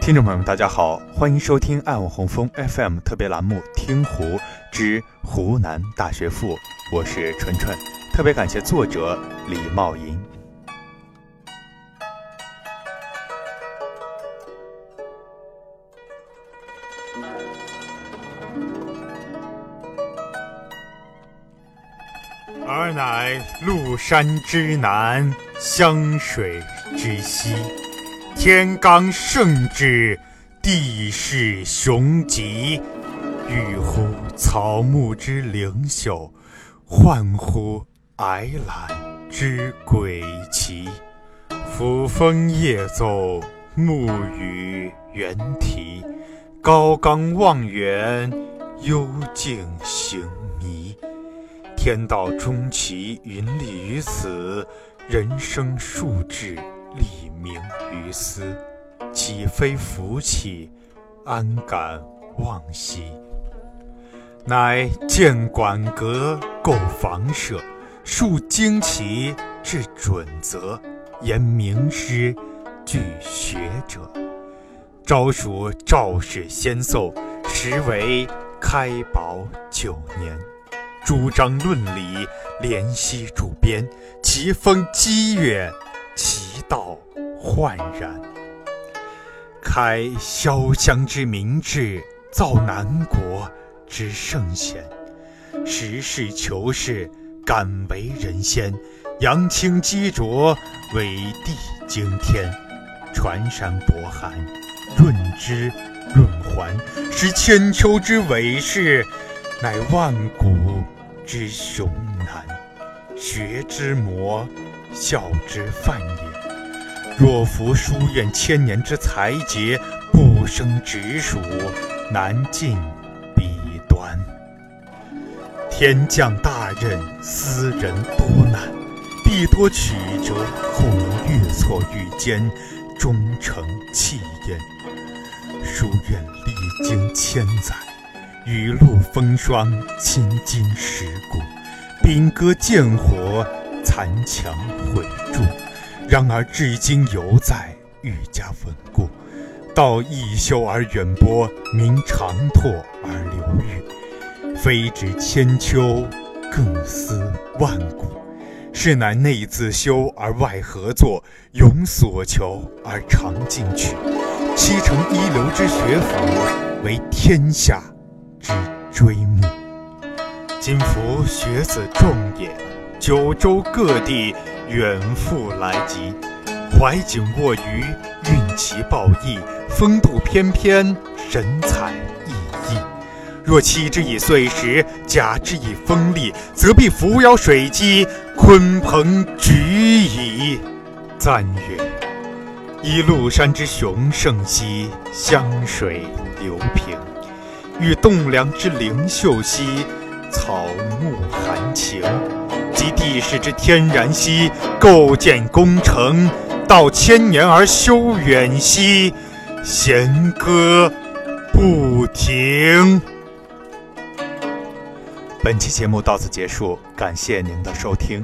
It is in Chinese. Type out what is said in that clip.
听众朋友们，大家好，欢迎收听爱我红枫 FM 特别栏目《听湖之湖南大学赋》，我是纯纯，特别感谢作者李茂银。尔乃麓山之南，湘水之西。天罡盛之，地势雄极。欲乎草木之灵秀，幻乎矮懒之鬼奇。抚风夜奏，暮雨猿啼。高冈望远，幽径行迷。天道终其云立于此，人生数至。立名于斯，岂非福气？安敢忘兮？乃建馆阁，构房舍，树旌旗，制准则，言名师，具学者。昭属赵氏先奏，实为开宝九年。主张论理，怜惜主编，其风激越。道焕然，开潇湘之明志，造南国之圣贤。实事求是，敢为人先。扬清激浊，伟地惊天。传山博寒，润之润环，是千秋之伟事，乃万古之雄难。学之魔。孝之范也。若夫书院千年之才杰，不生直属，难尽彼端。天降大任，斯人多难，必多曲折，后能愈挫愈坚，终成器焉。书院历经千载，雨露风霜，倾经蚀骨，兵戈剑火。残墙毁，然而至今犹在，愈加稳固。道一修而远播，名长拓而流域。非止千秋，更思万古。是乃内自修而外合作，永所求而常进取。七成一流之学府，为天下之追慕。今夫学子众也。九州各地远赴来集，怀瑾握鱼，运奇抱翼，风度翩翩，神采奕奕。若欺之以碎石，假之以锋利，则必扶摇水击，鲲鹏举矣。赞曰：依麓山之雄盛兮，湘水流平；遇栋梁之灵秀兮，草木含情。地势之天然兮，构建工程，道千年而修远兮，弦歌不停。本期节目到此结束，感谢您的收听。